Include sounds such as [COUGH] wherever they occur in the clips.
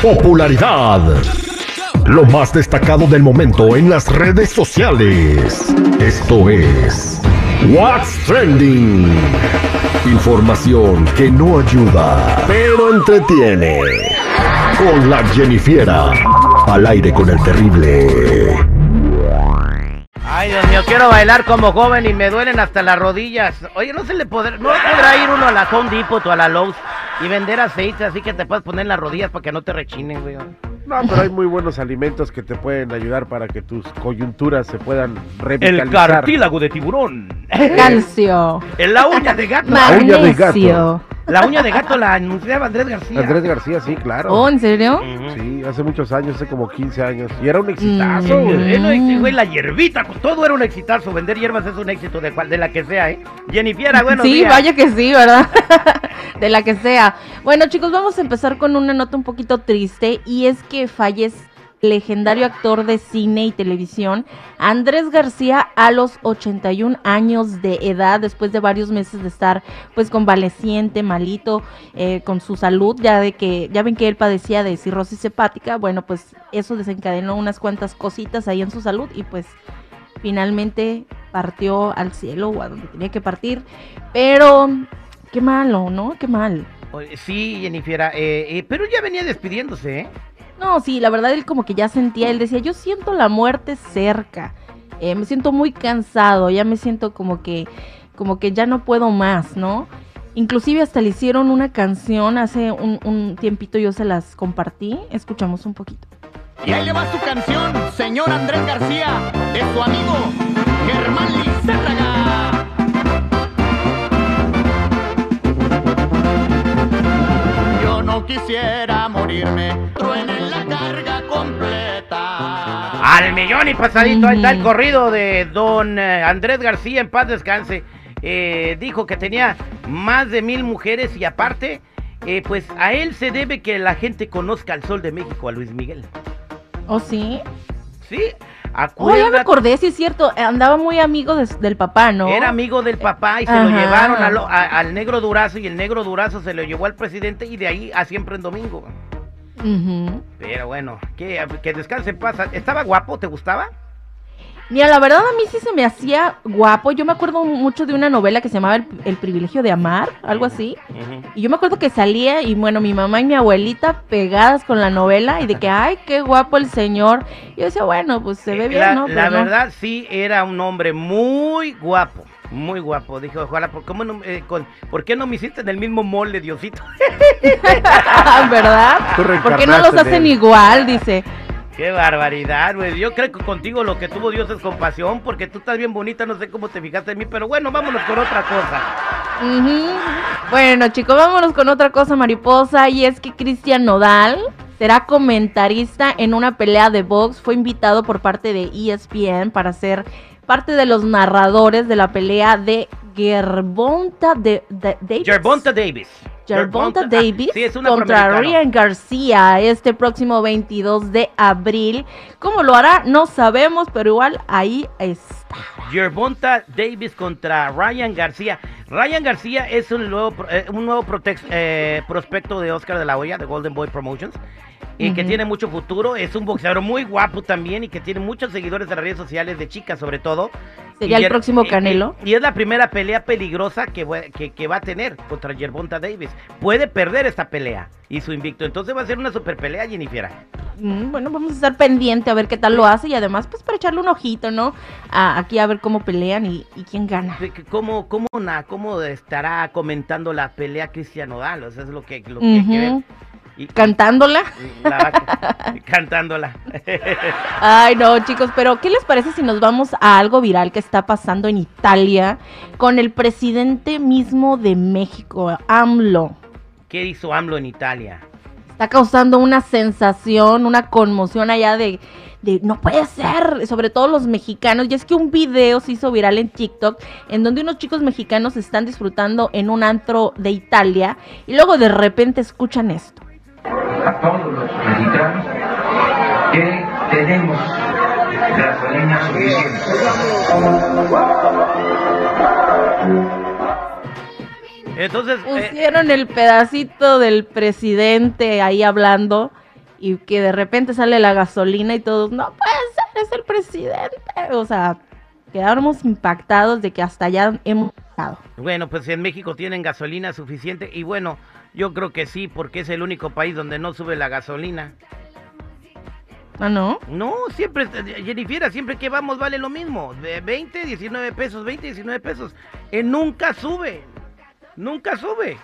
Popularidad. Lo más destacado del momento en las redes sociales. Esto es What's Trending. Información que no ayuda, pero entretiene. Con la Jennifiera. Al aire con el terrible. Ay, Dios mío, quiero bailar como joven y me duelen hasta las rodillas. Oye, no se le podrá, no podrá ir uno a la Home Depot o a la Lowe's y vender aceite así que te puedes poner en las rodillas para que no te rechinen, güey. No, pero hay muy buenos alimentos que te pueden ayudar para que tus coyunturas se puedan revitalizar. El cartílago de tiburón. Calcio. En la uña de gato. La uña de Magnesio. La uña de gato la anunciaba Andrés García. Andrés García, sí, claro. Oh, ¿en serio? Sí, hace muchos años, hace como 15 años. Y era un exitazo, Mm. güey. Eh, eh, la hierbita, todo era un exitazo. Vender hierbas es un éxito de, cual, de la que sea, ¿eh? Jennifer, bueno. sí, vaya que sí, ¿verdad? [LAUGHS] de la que sea. Bueno, chicos, vamos a empezar con una nota un poquito triste y es que fallece legendario actor de cine y televisión Andrés García a los 81 años de edad después de varios meses de estar pues convaleciente, malito eh, con su salud, ya de que ya ven que él padecía de cirrosis hepática, bueno, pues eso desencadenó unas cuantas cositas ahí en su salud y pues finalmente partió al cielo o a donde tenía que partir. Pero qué malo, ¿no? Qué mal. Sí, Jennifer, eh, eh, pero ya venía despidiéndose, ¿eh? No, sí, la verdad él como que ya sentía, él decía, yo siento la muerte cerca, eh, me siento muy cansado, ya me siento como que, como que ya no puedo más, ¿no? Inclusive hasta le hicieron una canción hace un, un tiempito, yo se las compartí, escuchamos un poquito. Y ahí le va su canción, señor Andrés García, de su amigo Germán Lizárraga. Quisiera morirme, truene la carga completa. Al millón y pasadito, ahí está el corrido de don eh, Andrés García, en paz descanse. Eh, dijo que tenía más de mil mujeres y aparte, eh, pues a él se debe que la gente conozca al sol de México, a Luis Miguel. ¿Oh, sí? Sí, Oh, ya me acuérdate. acordé, sí es cierto, andaba muy amigo de- del papá, ¿no? Era amigo del papá y se Ajá. lo llevaron a lo- a- al negro Durazo y el negro Durazo se lo llevó al presidente y de ahí a siempre en domingo. Pero bueno, que, que descanse en paz. ¿Estaba guapo? ¿Te gustaba? Mira, la verdad a mí sí se me hacía guapo. Yo me acuerdo mucho de una novela que se llamaba El, El privilegio de amar, algo así. Y yo me acuerdo que salía y bueno, mi mamá y mi abuelita pegadas con la novela y de que, [LAUGHS] ay, qué guapo el señor. Y yo decía, bueno, pues se ve Eh, bien, la, ¿no? la no. verdad sí era un hombre muy guapo, muy guapo. Dije, ojalá, ¿por, cómo no, eh, con- ¿por qué no me hiciste en el mismo molde, Diosito? [LAUGHS] ¿Verdad? ¿Por qué no los hacen igual? Dice. Qué barbaridad, güey. Yo creo que contigo lo que tuvo Dios es compasión, porque tú estás bien bonita, no sé cómo te fijaste en mí, pero bueno, vámonos con otra cosa. Ujú. Bueno, chicos, vámonos con otra cosa, mariposa. Y es que Cristian Nodal será comentarista en una pelea de box. Fue invitado por parte de ESPN para ser parte de los narradores de la pelea de Gervonta de, de- Davis. Gervonta Davis. Gervonta ah, Davis sí, contra. Ryan García este próximo 22 de abril. ¿Cómo lo hará? No sabemos, pero igual ahí está. Gervonta Davis contra Ryan García. Ryan García es un nuevo, eh, un nuevo protex- eh, prospecto de Oscar de la Hoya, de Golden Boy Promotions, y que tiene mucho futuro. Es un boxeador muy guapo también y que tiene muchos seguidores en las redes sociales de chicas, sobre todo. ¿Sería Y el próximo Canelo? Y, y es la primera pelea peligrosa que, va- que, que va a tener contra Gervonta Davis. Puede perder esta pelea y su invicto. Entonces va a ser una super pelea, Jennifer. Mm, Bueno, vamos a estar pendiente a ver qué tal lo hace y además pues para echarle un ojito, ¿no? A- aquí a ver cómo pelean y, y quién gana. ¿Cómo, cómo, na- ¿Cómo estará comentando la pelea Cristian Nodal? O sea, es lo que, lo que hay que ver. Y, Cantándola. la vaca, [LAUGHS] cantándola. [LAUGHS] Ay, no, chicos, pero ¿qué les parece si nos vamos a algo viral que está pasando en Italia con el presidente mismo de México, AMLO? ¿Qué hizo AMLO en Italia? Está causando una sensación, una conmoción allá de, de no puede ser, sobre todo los mexicanos. Y es que un video se hizo viral en TikTok en donde unos chicos mexicanos están disfrutando en un antro de Italia y luego de repente escuchan esto. A todos los mexicanos que tenemos gasolina suficiente. Entonces, eh, Pusieron el pedacito del presidente ahí hablando y que de repente sale la gasolina y todos, no puede ser, es el presidente. O sea, quedamos impactados de que hasta allá hemos llegado. bueno, pues en México tienen gasolina suficiente y bueno, yo creo que sí, porque es el único país donde no sube la gasolina. ¿Ah, no? No, siempre, Jennifer, siempre que vamos vale lo mismo. De 20, 19 pesos, 20, 19 pesos. Eh, nunca sube. Nunca sube.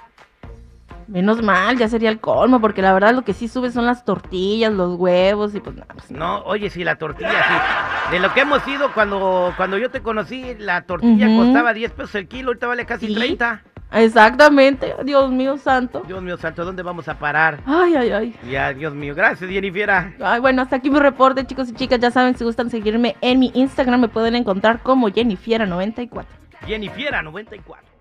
Menos mal, ya sería el colmo, porque la verdad lo que sí sube son las tortillas, los huevos y pues nada. pues, No, oye, sí, la tortilla, sí. De lo que hemos ido cuando, cuando yo te conocí, la tortilla costaba 10 pesos el kilo, ahorita vale casi Sí. 30. Exactamente, Dios mío santo. Dios mío santo, ¿dónde vamos a parar? Ay, ay, ay. Ya, Dios mío, gracias, Jennifer. Ay, bueno, hasta aquí mi reporte, chicos y chicas. Ya saben, si gustan seguirme en mi Instagram, me pueden encontrar como Jennifiera94. Jennifer 94.